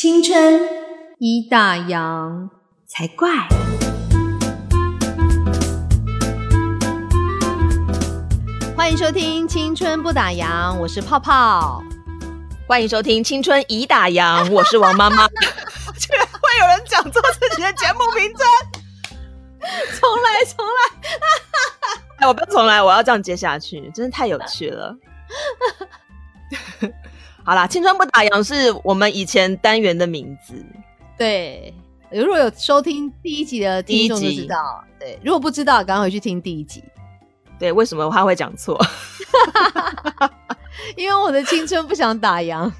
青春一大洋才怪。欢迎收听《青春不打烊》，我是泡泡。欢迎收听《青春已打烊》，我是王妈妈。居然会有人讲错自己的节目名称，重来，重来！哎，我不要重来，我要这样接下去，真的太有趣了。好啦，《青春不打烊》是我们以前单元的名字。对，如果有收听第一集的听众就知道。对，如果不知道，赶快回去听第一集。对，为什么他会讲错？因为我的青春不想打烊。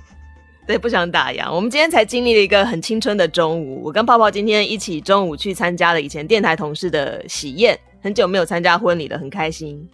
对，不想打烊。我们今天才经历了一个很青春的中午。我跟泡泡今天一起中午去参加了以前电台同事的喜宴，很久没有参加婚礼了，很开心。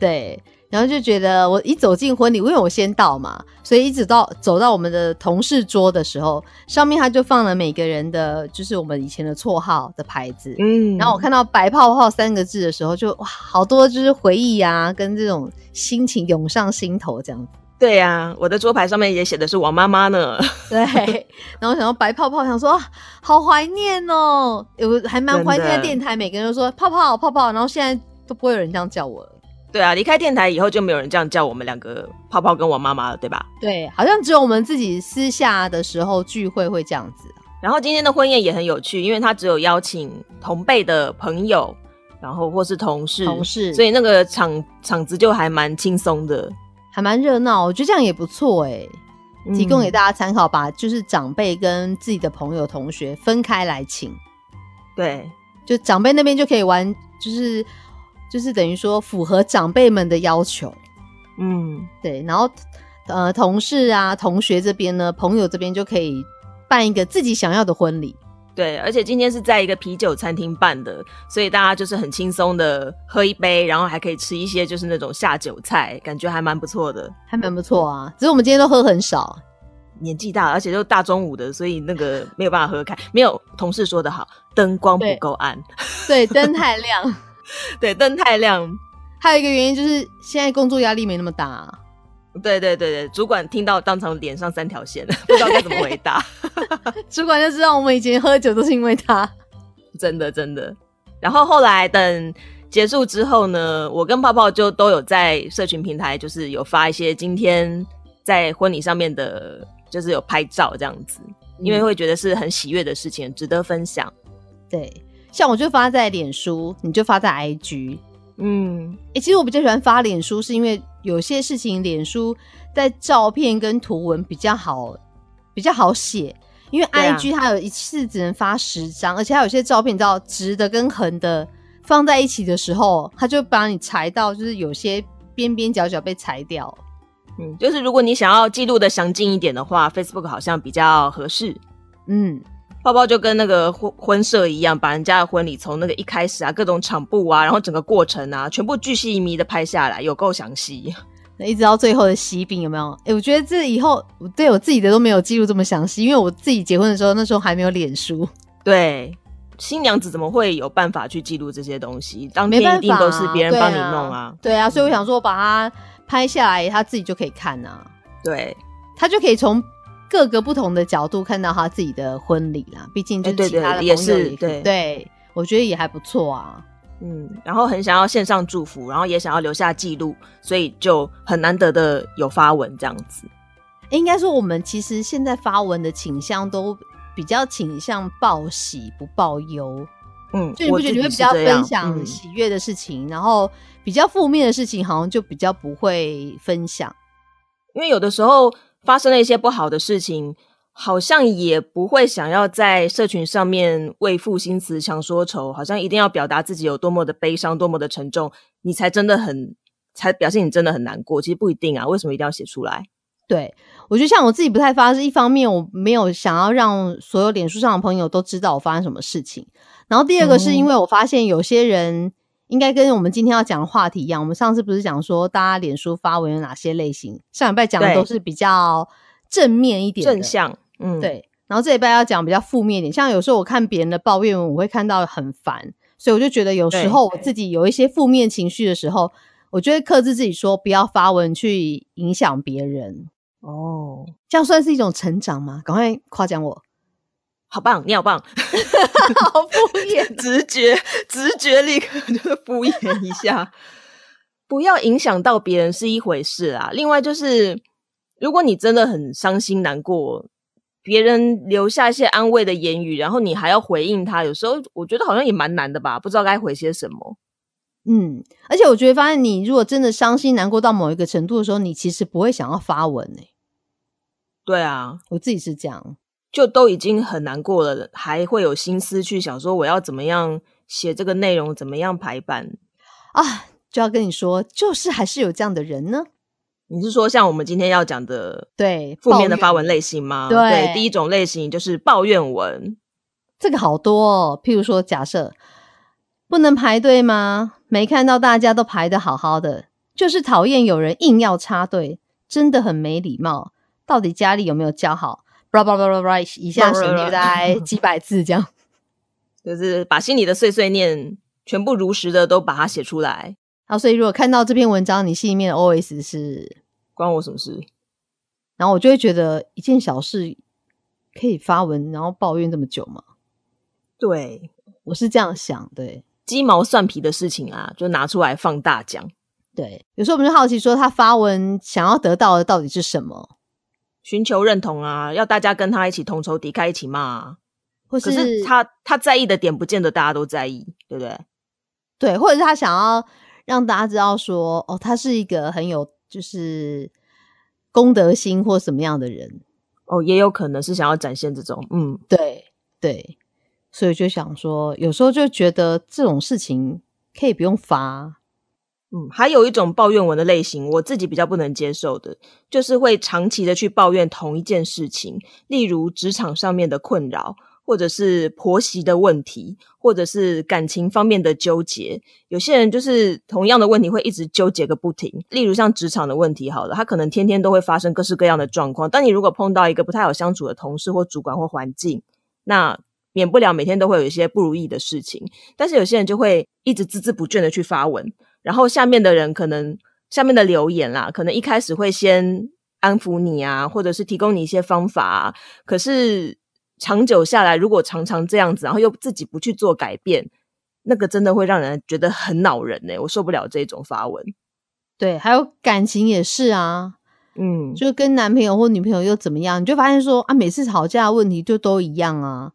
对。然后就觉得我一走进婚礼，因为我先到嘛，所以一直到走到我们的同事桌的时候，上面他就放了每个人的，就是我们以前的绰号的牌子。嗯，然后我看到“白泡泡”三个字的时候，就哇，好多就是回忆啊，跟这种心情涌上心头这样子。对呀，我的桌牌上面也写的是王妈妈呢。对，然后想到白泡泡，想说好怀念哦，有还蛮怀念电台，每个人都说泡泡泡泡，然后现在都不会有人这样叫我了。对啊，离开电台以后就没有人这样叫我们两个泡泡跟我妈妈了，对吧？对，好像只有我们自己私下的时候聚会会这样子。然后今天的婚宴也很有趣，因为他只有邀请同辈的朋友，然后或是同事，同事，所以那个场场子就还蛮轻松的，还蛮热闹。我觉得这样也不错哎，提供给大家参考，把就是长辈跟自己的朋友、同学分开来请。对，就长辈那边就可以玩，就是。就是等于说符合长辈们的要求，嗯，对，然后呃，同事啊、同学这边呢，朋友这边就可以办一个自己想要的婚礼，对，而且今天是在一个啤酒餐厅办的，所以大家就是很轻松的喝一杯，然后还可以吃一些就是那种下酒菜，感觉还蛮不错的，还蛮不错啊。只是我们今天都喝很少，年纪大，而且都大中午的，所以那个没有办法喝开。没有同事说的好，灯光不够暗，对，灯太亮。对，灯太亮，还有一个原因就是现在工作压力没那么大。对对对对，主管听到当场脸上三条线，不知道该怎么回答。主管就知道我们以前喝酒都是因为他，真的真的。然后后来等结束之后呢，我跟泡泡就都有在社群平台，就是有发一些今天在婚礼上面的，就是有拍照这样子，因为会觉得是很喜悦的事情，值得分享。对。像我就发在脸书，你就发在 IG，嗯，哎，其实我比较喜欢发脸书，是因为有些事情脸书在照片跟图文比较好，比较好写，因为 IG 它有一次只能发十张，而且它有些照片你知道直的跟横的放在一起的时候，它就把你裁到，就是有些边边角角被裁掉，嗯，就是如果你想要记录的详尽一点的话，Facebook 好像比较合适，嗯。包包就跟那个婚婚摄一样，把人家的婚礼从那个一开始啊，各种场布啊，然后整个过程啊，全部巨细靡的拍下来，有够详细。那一直到最后的喜饼有没有？哎，我觉得这以后我对我自己的都没有记录这么详细，因为我自己结婚的时候，那时候还没有脸书。对，新娘子怎么会有办法去记录这些东西？当天一定都是别人帮你弄啊。对啊，所以我想说，把它拍下来，他自己就可以看啊。对，他就可以从。各个不同的角度看到他自己的婚礼啦，毕竟就是其他的朋友也对，对我觉得也还不错啊。嗯，然后很想要线上祝福，然后也想要留下记录，所以就很难得的有发文这样子。应该说，我们其实现在发文的倾向都比较倾向报喜不报忧。嗯，就你不觉得你会比较分享喜悦的事情，然后比较负面的事情好像就比较不会分享，因为有的时候。发生了一些不好的事情，好像也不会想要在社群上面为赋新词强说愁，好像一定要表达自己有多么的悲伤、多么的沉重，你才真的很才表现你真的很难过。其实不一定啊，为什么一定要写出来？对我觉得像我自己不太发，是一方面我没有想要让所有脸书上的朋友都知道我发生什么事情，然后第二个是因为我发现有些人。应该跟我们今天要讲的话题一样。我们上次不是讲说，大家脸书发文有哪些类型？上礼拜讲的都是比较正面一点、正向，嗯，对。然后这礼拜要讲比较负面一点，像有时候我看别人的抱怨文，我会看到很烦，所以我就觉得有时候我自己有一些负面情绪的时候，我就会克制自己说不要发文去影响别人。哦，这样算是一种成长吗？赶快夸奖我，好棒，你好棒，好敷衍，直觉，直觉立刻就敷衍一下，不要影响到别人是一回事啊。另外就是，如果你真的很伤心难过，别人留下一些安慰的言语，然后你还要回应他，有时候我觉得好像也蛮难的吧，不知道该回些什么。嗯，而且我觉得，发现你如果真的伤心难过到某一个程度的时候，你其实不会想要发文呢。对啊，我自己是这样，就都已经很难过了，还会有心思去想说我要怎么样写这个内容，怎么样排版啊？就要跟你说，就是还是有这样的人呢。你是说像我们今天要讲的对负面的发文类型吗？对，第一种类型就是抱怨文，这个好多。哦。譬如说，假设不能排队吗？没看到大家都排的好好的，就是讨厌有人硬要插队，真的很没礼貌。到底家里有没有教好？叭叭叭叭叭，以下省略在几百字这样，就是把心里的碎碎念全部如实的都把它写出来。好，所以如果看到这篇文章，你心里面的 OS 是关我什么事？然后我就会觉得一件小事可以发文，然后抱怨这么久吗？对，我是这样想，对。鸡毛蒜皮的事情啊，就拿出来放大讲。对，有时候我们就好奇，说他发文想要得到的到底是什么？寻求认同啊，要大家跟他一起同仇敌忾，一起骂。或是他他在意的点，不见得大家都在意，对不对？对，或者是他想要让大家知道说，哦，他是一个很有就是公德心或什么样的人。哦，也有可能是想要展现这种，嗯，对对。所以就想说，有时候就觉得这种事情可以不用发。嗯，还有一种抱怨文的类型，我自己比较不能接受的，就是会长期的去抱怨同一件事情，例如职场上面的困扰，或者是婆媳的问题，或者是感情方面的纠结。有些人就是同样的问题会一直纠结个不停。例如像职场的问题，好了，他可能天天都会发生各式各样的状况。但你如果碰到一个不太好相处的同事或主管或环境，那免不了每天都会有一些不如意的事情，但是有些人就会一直孜孜不倦的去发文，然后下面的人可能下面的留言啦，可能一开始会先安抚你啊，或者是提供你一些方法，可是长久下来，如果常常这样子，然后又自己不去做改变，那个真的会让人觉得很恼人呢。我受不了这种发文。对，还有感情也是啊，嗯，就跟男朋友或女朋友又怎么样，你就发现说啊，每次吵架问题就都一样啊。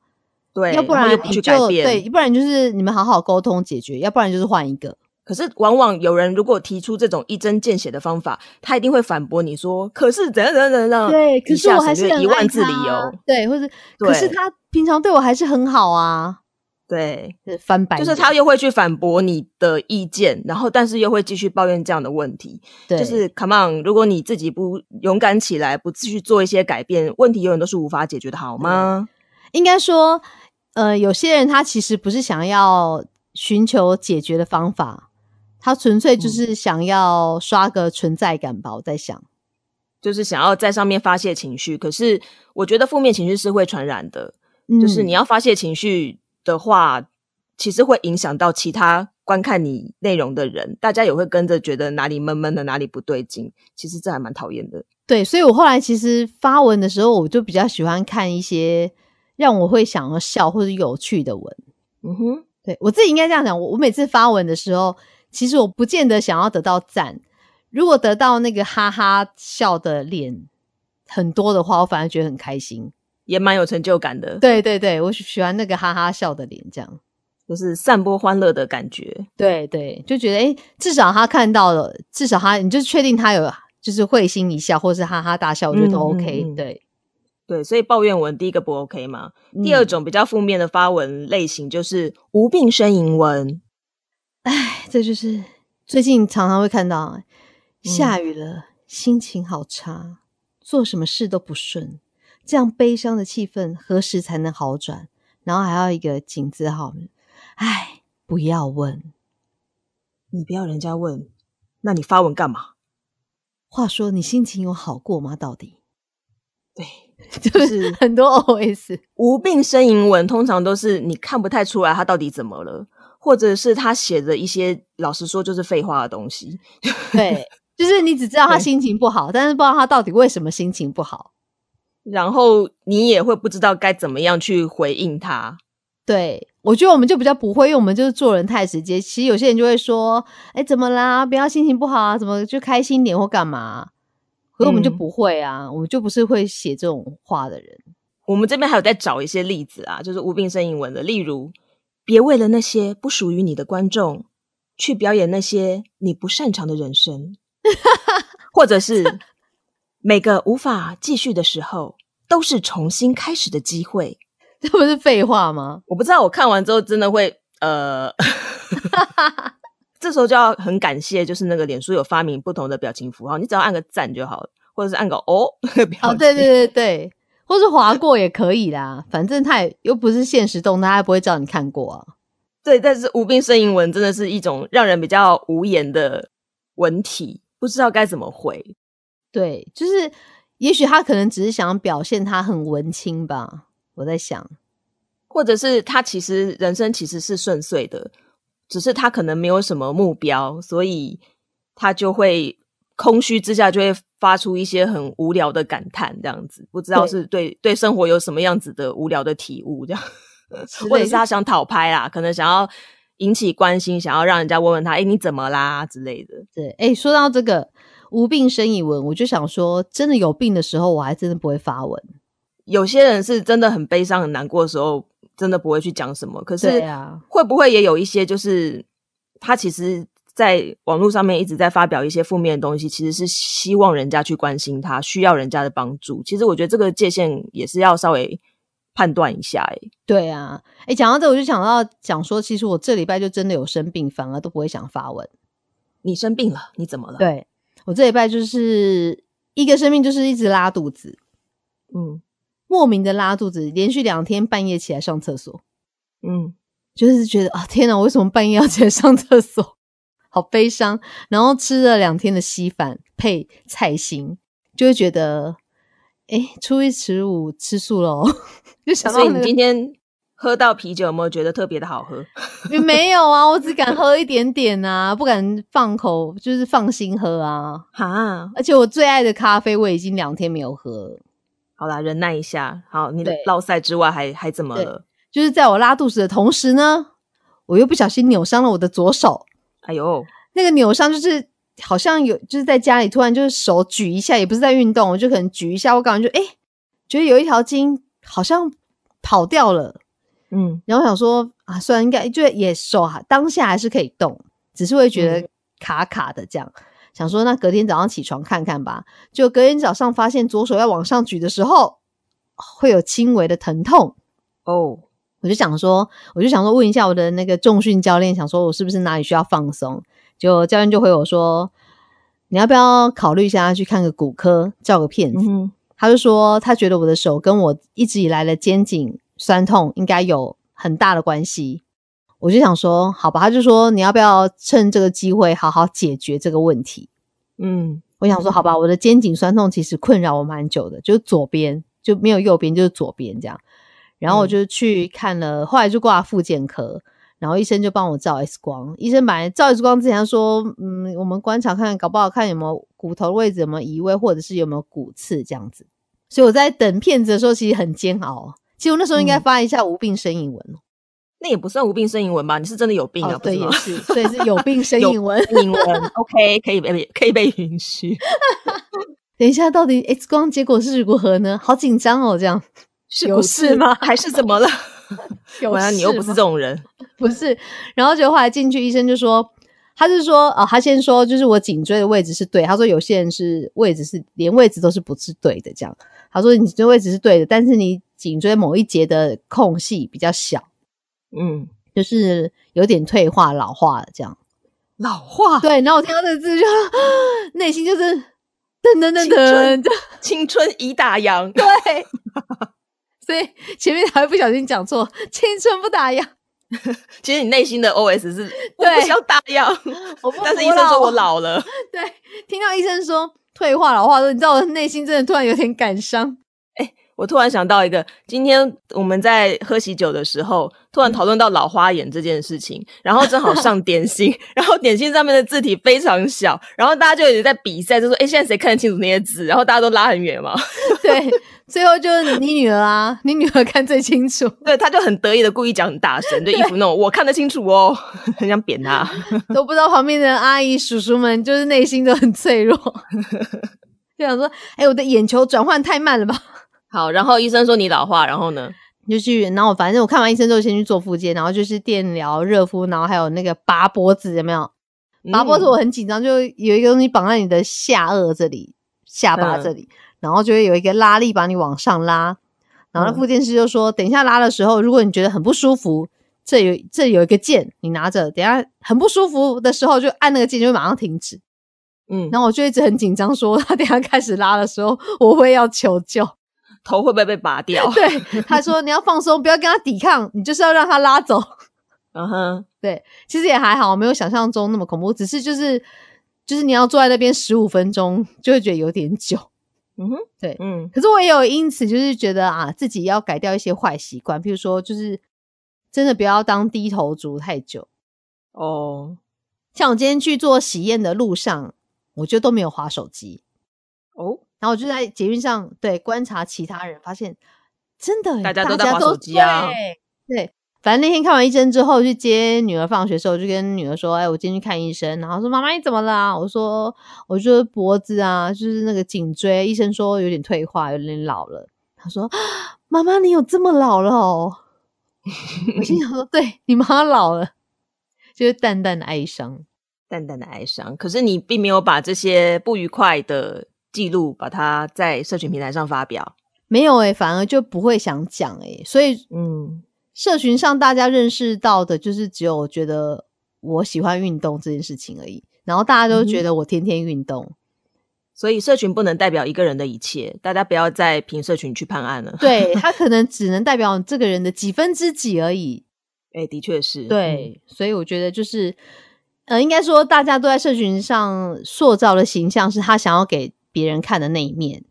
对，要不然你就对，不然就是你们好好沟通解决，要不然就是换一个。可是往往有人如果提出这种一针见血的方法，他一定会反驳你说：“可是怎样怎样怎样。”对，可是我还是一万字理由。对，或者可是他平常对我还是很好啊。对，翻白就是他又会去反驳你的意见，然后但是又会继续抱怨这样的问题。对，就是 Come on，如果你自己不勇敢起来，不继续做一些改变，问题永远都是无法解决的，好吗？应该说。呃，有些人他其实不是想要寻求解决的方法，他纯粹就是想要刷个存在感吧。我在想，就是想要在上面发泄情绪。可是我觉得负面情绪是会传染的，就是你要发泄情绪的话，其实会影响到其他观看你内容的人，大家也会跟着觉得哪里闷闷的，哪里不对劲。其实这还蛮讨厌的。对，所以我后来其实发文的时候，我就比较喜欢看一些。让我会想要笑或者有趣的文，嗯哼，对我自己应该这样讲。我我每次发文的时候，其实我不见得想要得到赞。如果得到那个哈哈笑的脸很多的话，我反而觉得很开心，也蛮有成就感的。对对对，我喜欢那个哈哈笑的脸，这样就是散播欢乐的感觉。对对，就觉得哎，至少他看到了，至少他你就确定他有就是会心一笑，或是哈哈大笑，我觉得都 OK。对。对，所以抱怨文第一个不 OK 嘛？第二种比较负面的发文类型就是无病呻吟文。哎，这就是最近常常会看到，下雨了，心情好差，做什么事都不顺，这样悲伤的气氛何时才能好转？然后还要一个井字号，哎，不要问，你不要人家问，那你发文干嘛？话说你心情有好过吗？到底？对。就是很多 OS 无病呻吟文，通常都是你看不太出来他到底怎么了，或者是他写的一些老实说就是废话的东西。对，就是你只知道他心情不好，但是不知道他到底为什么心情不好，然后你也会不知道该怎么样去回应他。对，我觉得我们就比较不会，因为我们就是做人太直接。其实有些人就会说：“哎，怎么啦？不要心情不好啊，怎么就开心点或干嘛？”可是我们就不会啊，我们就不是会写这种话的人。我们这边还有在找一些例子啊，就是无病呻吟文的，例如“别为了那些不属于你的观众，去表演那些你不擅长的人生 ”，或者是“每个无法继续的时候，都是重新开始的机会”。这不是废话吗？我不知道，我看完之后真的会呃，这时候就要很感谢，就是那个脸书有发明不同的表情符号，你只要按个赞就好了，或者是按个哦，哦，对对对对，或是划过也可以啦，反正他也又不是现实动态，他不会知道你看过啊。对，但是无病呻吟文真的是一种让人比较无言的文体，不知道该怎么回。对，就是也许他可能只是想表现他很文青吧。我在想，或者是他其实人生其实是顺遂的，只是他可能没有什么目标，所以他就会空虚之下就会发出一些很无聊的感叹，这样子不知道是对对生活有什么样子的无聊的体悟，这样，或者是他想讨拍啦，可能想要引起关心，想要让人家问问他，哎，你怎么啦之类的。对，哎，说到这个无病呻吟文，我就想说，真的有病的时候，我还真的不会发文。有些人是真的很悲伤、很难过的时候，真的不会去讲什么。可是，会不会也有一些，就是他其实在网络上面一直在发表一些负面的东西，其实是希望人家去关心他，需要人家的帮助。其实我觉得这个界限也是要稍微判断一下。哎，对啊，哎，讲到这，我就想到讲说，其实我这礼拜就真的有生病，反而都不会想发文。你生病了？你怎么了？对我这礼拜就是一个生病，就是一直拉肚子。嗯。莫名的拉肚子，连续两天半夜起来上厕所，嗯，就是觉得啊，天哪，我为什么半夜要起来上厕所？好悲伤。然后吃了两天的稀饭配菜心，就会觉得，哎，初一十五吃素喽。就想到你今天喝到啤酒，有没有觉得特别的好喝？没有啊，我只敢喝一点点啊，不敢放口，就是放心喝啊。哈，而且我最爱的咖啡，我已经两天没有喝。好啦，忍耐一下。好，你的落塞之外还还怎么了？就是在我拉肚子的同时呢，我又不小心扭伤了我的左手。哎呦，那个扭伤就是好像有，就是在家里突然就是手举一下，也不是在运动，我就可能举一下，我感觉就哎，觉得有一条筋好像跑掉了。嗯，然后想说啊，虽然应该就也手当下还是可以动，只是会觉得卡卡的这样。想说，那隔天早上起床看看吧。就隔天早上发现左手要往上举的时候，会有轻微的疼痛。哦，我就想说，我就想说问一下我的那个重训教练，想说我是不是哪里需要放松？就教练就回我说，你要不要考虑一下去看个骨科，照个片子？他就说他觉得我的手跟我一直以来的肩颈酸痛应该有很大的关系。我就想说，好吧，他就说你要不要趁这个机会好好解决这个问题？嗯，我想说，好吧，我的肩颈酸痛其实困扰我蛮久的，就是左边就没有右边，就是左边这样。然后我就去看了，后来就挂复健科，然后医生就帮我照 X 光。医生本来照 X 光之前说，嗯，我们观察看搞不好看有没有骨头位置有没有移位，或者是有没有骨刺这样子。所以我在等片子的时候，其实很煎熬。其实我那时候应该发一下无病呻吟文。那也不算无病呻吟文吧？你是真的有病啊？对，也是，所以是有病呻吟文。呻吟文，OK，可以被可以被允许。等一下，到底 X 光结果是如何呢？好紧张哦，这样有事吗？还是怎么了？有啊，你又不是这种人，不是。然后就后来进去，医生就说，他是说，哦，他先说，就是我颈椎的位置是对。他说有些人是位置是连位置都是不是对的，这样。他说你这位置是对的，但是你颈椎某一节的空隙比较小。嗯，就是有点退化、老化了，这样老化。对，然后我听到这个字，就 内心就是噔噔噔噔，青春已打烊。对，所以前面还会不小心讲错，青春不打烊。其实你内心的 OS 是我不想打烊，但是医生说我老了。对，听到医生说退化、老化，说你知道我内心真的突然有点感伤。哎，我突然想到一个，今天我们在喝喜酒的时候，突然讨论到老花眼这件事情，然后正好 上点心，然后点心上面的字体非常小，然后大家就一直在比赛，就说：“哎，现在谁看得清楚那些字？”然后大家都拉很远嘛。对，最后就是你女儿啊，你女儿看最清楚。对，她就很得意的故意讲很大声，就一副那种我看得清楚哦，很想扁她。都不知道旁边的阿姨叔叔们就是内心都很脆弱，就想说：“哎，我的眼球转换太慢了吧？”好，然后医生说你老化，然后呢，就去，然后反正我看完医生之后，先去做复健，然后就是电疗、热敷，然后还有那个拔脖子，有没有？拔脖子我很紧张，就有一个东西绑在你的下颚这里、下巴这里，然后就会有一个拉力把你往上拉。然后复健师就说，等一下拉的时候，如果你觉得很不舒服，这有这有一个键，你拿着，等下很不舒服的时候就按那个键，就会马上停止。嗯，然后我就一直很紧张，说 他等下开始拉的时候，我会要求救。头会不会被拔掉？对，他说你要放松，不要跟他抵抗，你就是要让他拉走。嗯哼，对，其实也还好，没有想象中那么恐怖，只是就是就是你要坐在那边十五分钟，就会觉得有点久。嗯哼，对，嗯。可是我也有因此就是觉得啊，自己要改掉一些坏习惯，譬如说就是真的不要当低头族太久。哦，像我今天去做喜宴的路上，我就都没有划手机。哦。然后我就在捷运上对观察其他人，发现真的大家都在玩手机啊。对，反正那天看完医生之后，去接女儿放学时候，就跟女儿说：“哎，我今天去看医生。”然后说：“妈妈，你怎么了？”我说：“我就是脖子啊，就是那个颈椎，医生说有点退化，有点老了。”他说：“妈妈，你有这么老了哦？”我心想说：“对你妈老了，就是淡淡的哀伤，淡淡的哀伤。可是你并没有把这些不愉快的。”记录把它在社群平台上发表，没有诶，反而就不会想讲诶，所以嗯，社群上大家认识到的就是只有觉得我喜欢运动这件事情而已，然后大家都觉得我天天运动，所以社群不能代表一个人的一切，大家不要再凭社群去判案了。对他可能只能代表这个人的几分之几而已。哎，的确是，对，所以我觉得就是呃，应该说大家都在社群上塑造的形象是他想要给。别人看的那一面，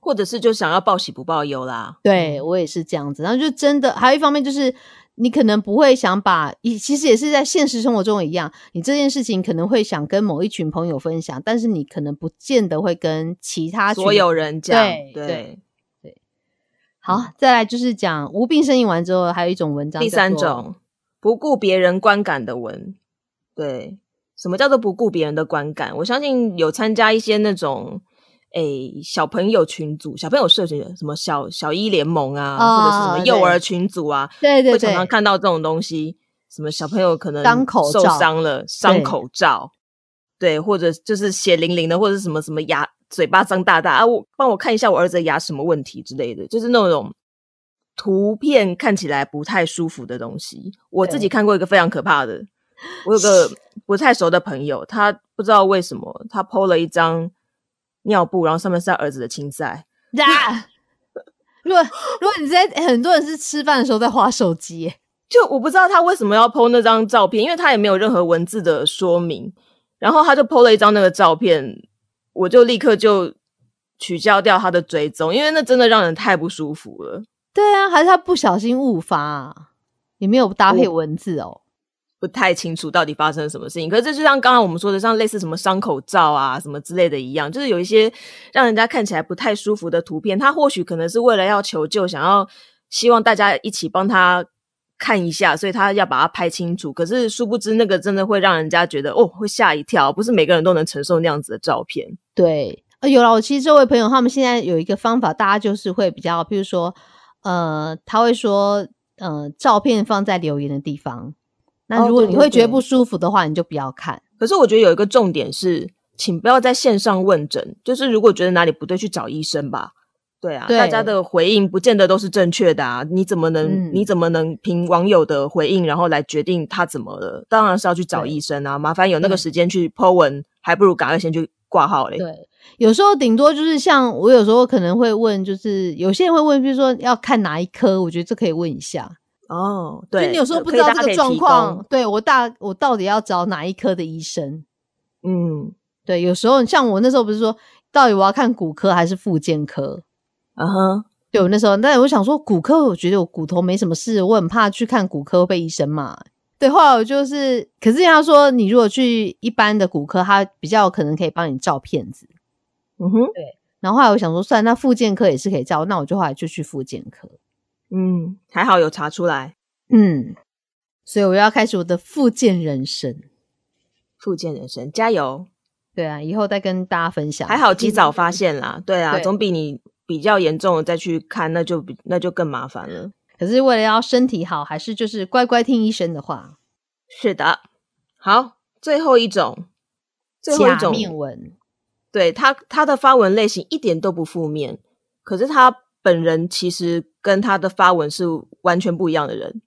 或者是就想要报喜不报忧啦。对我也是这样子，然后就真的还有一方面就是，你可能不会想把，其实也是在现实生活中一样，你这件事情可能会想跟某一群朋友分享，但是你可能不见得会跟其他所有人讲。对对对。好，再来就是讲无病呻吟完之后，还有一种文章，第三种不顾别人观感的文，对，什么叫做不顾别人的观感？我相信有参加一些那种。诶，小朋友群组、小朋友社群，什么小小一联盟啊，或者是什么幼儿群组啊，对对对，会常常看到这种东西。什么小朋友可能受伤了，伤口罩，对，或者就是血淋淋的，或者什么什么牙嘴巴张大大啊，我帮我看一下我儿子的牙什么问题之类的，就是那种图片看起来不太舒服的东西。我自己看过一个非常可怕的，我有个 不太熟的朋友，他不知道为什么他 PO 了一张。尿布，然后上面是他儿子的青菜。如果如果你在很多人是吃饭的时候在划手机，就我不知道他为什么要 PO 那张照片，因为他也没有任何文字的说明。然后他就 PO 了一张那个照片，我就立刻就取消掉他的追踪，因为那真的让人太不舒服了。对啊，还是他不小心误发，也没有搭配文字哦。不太清楚到底发生了什么事情，可是这就像刚刚我们说的，像类似什么伤口照啊什么之类的一样，就是有一些让人家看起来不太舒服的图片，他或许可能是为了要求救，想要希望大家一起帮他看一下，所以他要把它拍清楚。可是殊不知，那个真的会让人家觉得哦，会吓一跳，不是每个人都能承受那样子的照片。对，呃有了，我其实这位朋友他们现在有一个方法，大家就是会比较，比如说，呃，他会说，呃，照片放在留言的地方。那如果你会觉得不舒服的话，你就不要看。可是我觉得有一个重点是，请不要在线上问诊。就是如果觉得哪里不对，去找医生吧。对啊，大家的回应不见得都是正确的啊。你怎么能你怎么能凭网友的回应，然后来决定他怎么了？当然是要去找医生啊。麻烦有那个时间去 Po 文，还不如赶快先去挂号嘞。对，有时候顶多就是像我有时候可能会问，就是有些人会问，比如说要看哪一科，我觉得这可以问一下。哦，对，你有时候不知道这个状况，对我大我到底要找哪一科的医生？嗯，对，有时候像我那时候不是说，到底我要看骨科还是复健科？嗯哼，对我那时候，但我想说骨科，我觉得我骨头没什么事，我很怕去看骨科被医生骂。对，后来我就是，可是他说你如果去一般的骨科，他比较可能可以帮你照片子。嗯哼，对。然后后来我想说，算那复健科也是可以照，那我就后来就去复健科。嗯，还好有查出来。嗯，所以我要开始我的复健人生。复健人生，加油！对啊，以后再跟大家分享。还好及早发现啦，对啊，总比你比较严重再去看，那就比那就更麻烦了。可是为了要身体好，还是就是乖乖听医生的话。是的，好，最后一种，最后一种面纹。对他，他的发文类型一点都不负面，可是他本人其实跟他的发文是完全不一样的人，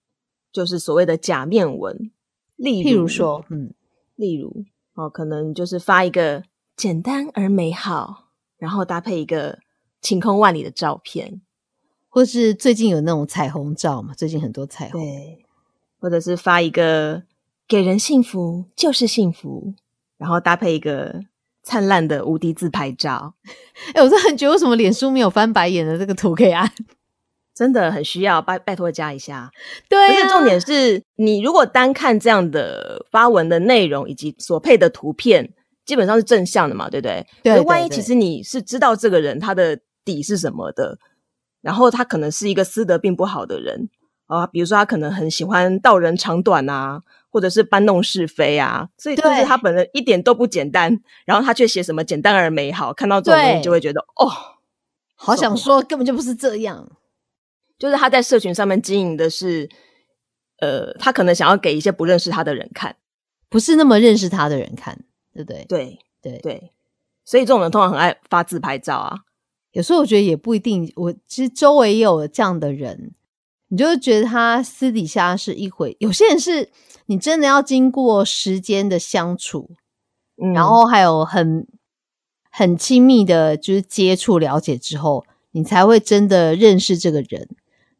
就是所谓的假面文。例譬如说，嗯，例如哦，可能就是发一个简单而美好，然后搭配一个晴空万里的照片，或是最近有那种彩虹照嘛，最近很多彩虹，对，或者是发一个给人幸福就是幸福，然后搭配一个。灿烂的无敌自拍照，哎，我真的很觉得为什么脸书没有翻白眼的这个图可以按，真的很需要拜拜托加一下。对，而且重点是你如果单看这样的发文的内容以及所配的图片，基本上是正向的嘛，对不对？对。万一其实你是知道这个人他的底是什么的，然后他可能是一个私德并不好的人啊，比如说他可能很喜欢道人长短啊。或者是搬弄是非啊，所以就是他本人一点都不简单，然后他却写什么简单而美好，看到这种东西就会觉得哦，好想说根本就不是这样。就是他在社群上面经营的是，呃，他可能想要给一些不认识他的人看，不是那么认识他的人看，对不对？对对对，所以这种人通常很爱发自拍照啊。有时候我觉得也不一定，我其实周围也有这样的人，你就会觉得他私底下是一回，有些人是。你真的要经过时间的相处，然后还有很很亲密的，就是接触了解之后，你才会真的认识这个人。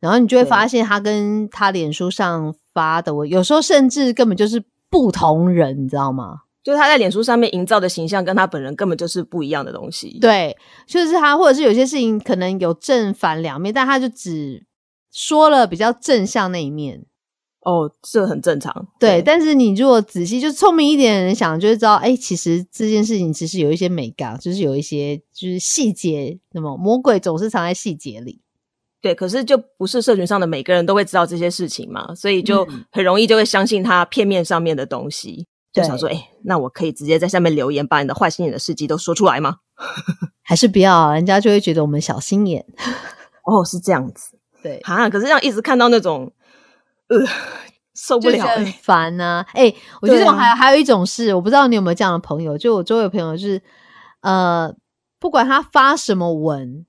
然后你就会发现，他跟他脸书上发的，我有时候甚至根本就是不同人，你知道吗？就是他在脸书上面营造的形象，跟他本人根本就是不一样的东西。对，就是他，或者是有些事情可能有正反两面，但他就只说了比较正向那一面。哦，这很正常。对，但是你如果仔细，就聪明一点的人想，就会知道，哎，其实这件事情其实有一些美感，就是有一些就是细节。那么魔鬼总是藏在细节里。对，可是就不是社群上的每个人都会知道这些事情嘛，所以就很容易就会相信他片面上面的东西，就想说，哎，那我可以直接在下面留言，把你的坏心眼的事迹都说出来吗？还是不要？人家就会觉得我们小心眼。哦，是这样子。对，啊，可是这样一直看到那种。呃，受不了，很烦呐！哎，我觉得还还有一种是，我不知道你有没有这样的朋友，就我周围朋友是，呃，不管他发什么文，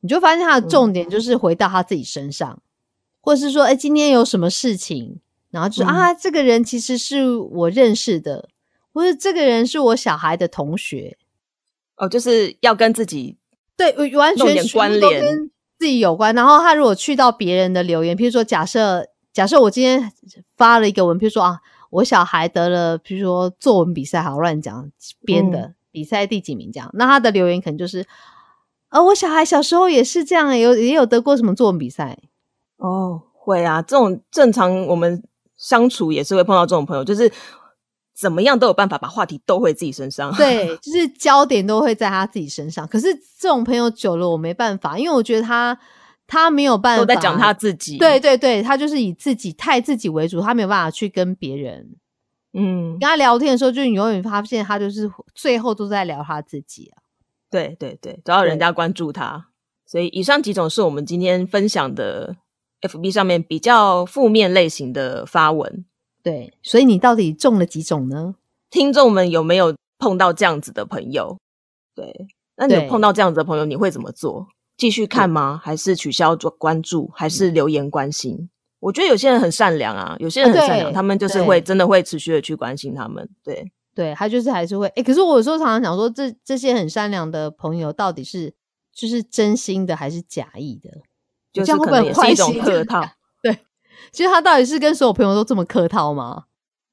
你就发现他的重点就是回到他自己身上，或者是说，哎，今天有什么事情，然后就啊，这个人其实是我认识的，或者这个人是我小孩的同学，哦，就是要跟自己对完全关联，跟自己有关。然后他如果去到别人的留言，譬如说假设。假设我今天发了一个文，譬如说啊，我小孩得了，譬如说作文比赛，好乱讲编的比赛第几名这样，那他的留言可能就是，呃，我小孩小时候也是这样，有也有得过什么作文比赛。哦，会啊，这种正常我们相处也是会碰到这种朋友，就是怎么样都有办法把话题都回自己身上，对，就是焦点都会在他自己身上。可是这种朋友久了，我没办法，因为我觉得他。他没有办法，都在讲他自己。对对对，他就是以自己太自己为主，他没有办法去跟别人，嗯，跟他聊天的时候，就你永远发现他就是最后都在聊他自己啊。对对对，只要人家关注他。所以以上几种是我们今天分享的 FB 上面比较负面类型的发文。对，所以你到底中了几种呢？听众们有没有碰到这样子的朋友？对，那你碰到这样子的朋友，你会怎么做？继续看吗？还是取消做关注？还是留言关心？我觉得有些人很善良啊，有些人很善良，他们就是会真的会持续的去关心他们。对，对他就是还是会。哎，可是我有时候常常想说，这这些很善良的朋友，到底是就是真心的还是假意的？就是可能也是一种 客套。对，其实他到底是跟所有朋友都这么客套吗？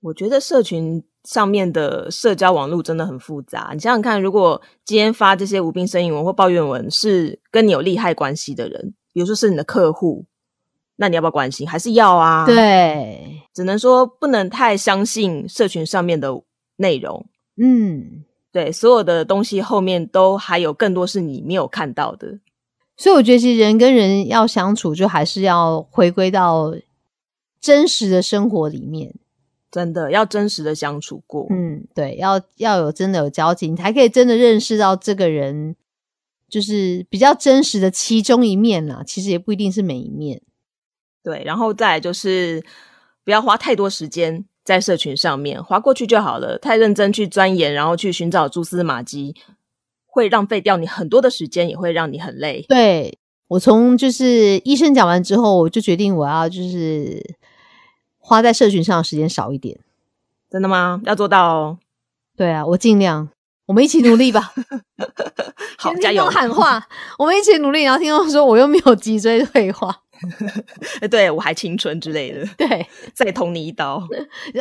我觉得社群。上面的社交网络真的很复杂，你想想看，如果今天发这些无病呻吟文或抱怨文是跟你有利害关系的人，比比如说是你的客户，那你要不要关心？还是要啊？对，只能说不能太相信社群上面的内容。嗯，对，所有的东西后面都还有更多是你没有看到的。所以我觉得，其实人跟人要相处，就还是要回归到真实的生活里面。真的要真实的相处过，嗯，对，要要有真的有交集，你才可以真的认识到这个人，就是比较真实的其中一面啦。其实也不一定是每一面。对，然后再就是不要花太多时间在社群上面，划过去就好了。太认真去钻研，然后去寻找蛛丝马迹，会浪费掉你很多的时间，也会让你很累。对我从就是医生讲完之后，我就决定我要就是。花在社群上的时间少一点，真的吗？要做到哦。对啊，我尽量，我们一起努力吧。好，加油！喊话，我们一起努力。然后听到说我又没有脊椎退化，对我还青春之类的。对，再捅你一刀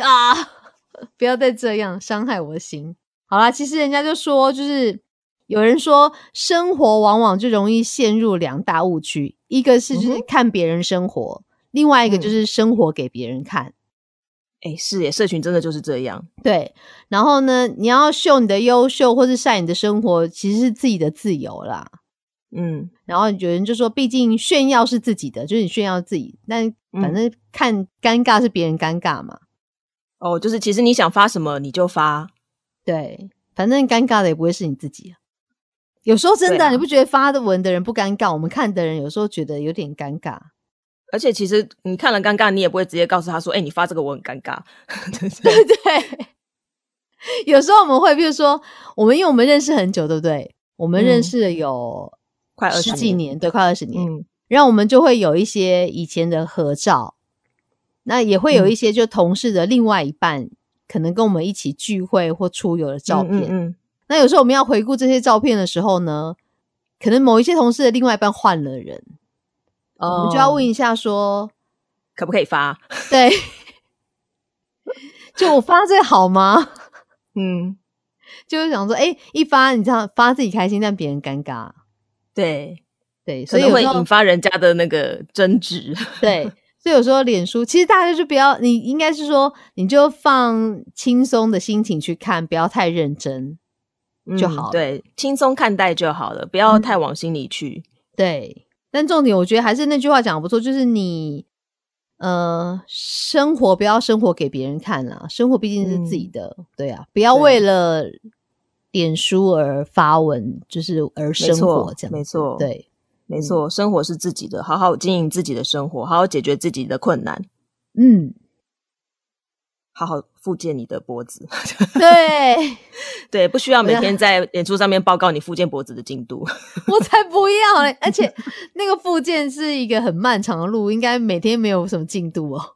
啊！不要再这样伤害我的心。好啦，其实人家就说，就是有人说，生活往往就容易陷入两大误区，一个是就是看别人生活。另外一个就是生活给别人看，哎，是耶，社群真的就是这样。对，然后呢，你要秀你的优秀或是晒你的生活，其实是自己的自由啦。嗯，然后有人就说，毕竟炫耀是自己的，就是你炫耀自己，但反正看尴尬是别人尴尬嘛。哦，就是其实你想发什么你就发，对，反正尴尬的也不会是你自己。有时候真的，你不觉得发的文的人不尴尬，我们看的人有时候觉得有点尴尬。而且其实你看了尴尬，你也不会直接告诉他说：“哎，你发这个我很尴尬。”对 对，有时候我们会，比如说我们因为我们认识很久，对不对？我们认识了有快二十几年，对，快二十年。嗯，然后我们就会有一些以前的合照，那也会有一些就同事的另外一半可能跟我们一起聚会或出游的照片。嗯，那有时候我们要回顾这些照片的时候呢，可能某一些同事的另外一半换了人。我们就要问一下，说可不可以发？对，就我发这好吗？嗯，就是想说，哎，一发你这样发自己开心，但别人尴尬。对对，所以会引发人家的那个争执。对，所以有时候脸书，其实大家就不要，你应该是说，你就放轻松的心情去看，不要太认真就好。对，轻松看待就好了，不要太往心里去。对。但重点，我觉得还是那句话讲的不错，就是你，呃，生活不要生活给别人看啦，生活毕竟是自己的，对啊，不要为了点书而发文，就是而生活这样，没错，对，没错，生活是自己的，好好经营自己的生活，好好解决自己的困难，嗯。好好复健你的脖子，对 对，不需要每天在演出上面报告你复健脖子的进度，我才不要嘞！而且那个复健是一个很漫长的路，应该每天没有什么进度哦。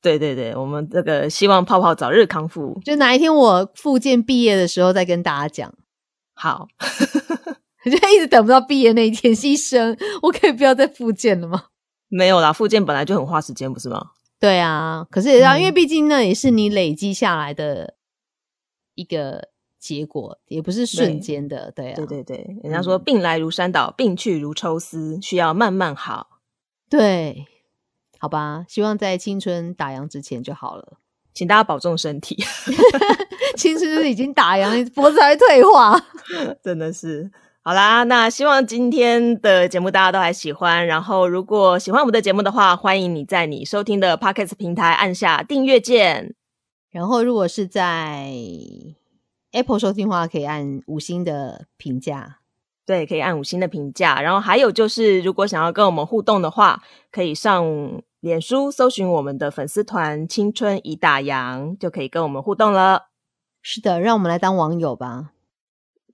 对对对，我们这个希望泡泡早日康复，就哪一天我复健毕业的时候再跟大家讲。好，我 就一直等不到毕业那一天，医生，我可以不要再复健了吗？没有啦，复健本来就很花时间，不是吗？对啊，可是也要，因为毕竟那也是你累积下来的一个结果，也不是瞬间的。对啊，对对对，人家说病来如山倒，病去如抽丝，需要慢慢好。对，好吧，希望在青春打烊之前就好了，请大家保重身体。青春就是已经打烊，脖子还退化，真的是。好啦，那希望今天的节目大家都还喜欢。然后，如果喜欢我们的节目的话，欢迎你在你收听的 Podcast 平台按下订阅键。然后，如果是在 Apple 收听的话，可以按五星的评价。对，可以按五星的评价。然后还有就是，如果想要跟我们互动的话，可以上脸书搜寻我们的粉丝团“青春已打烊”，就可以跟我们互动了。是的，让我们来当网友吧。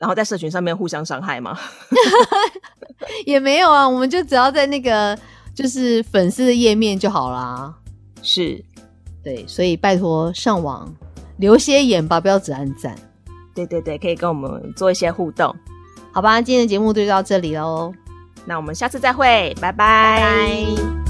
然后在社群上面互相伤害吗？也没有啊，我们就只要在那个就是粉丝的页面就好啦。是，对，所以拜托上网留些言吧，不要只按赞。对对对，可以跟我们做一些互动，好吧？今天的节目就到这里喽，那我们下次再会，拜拜。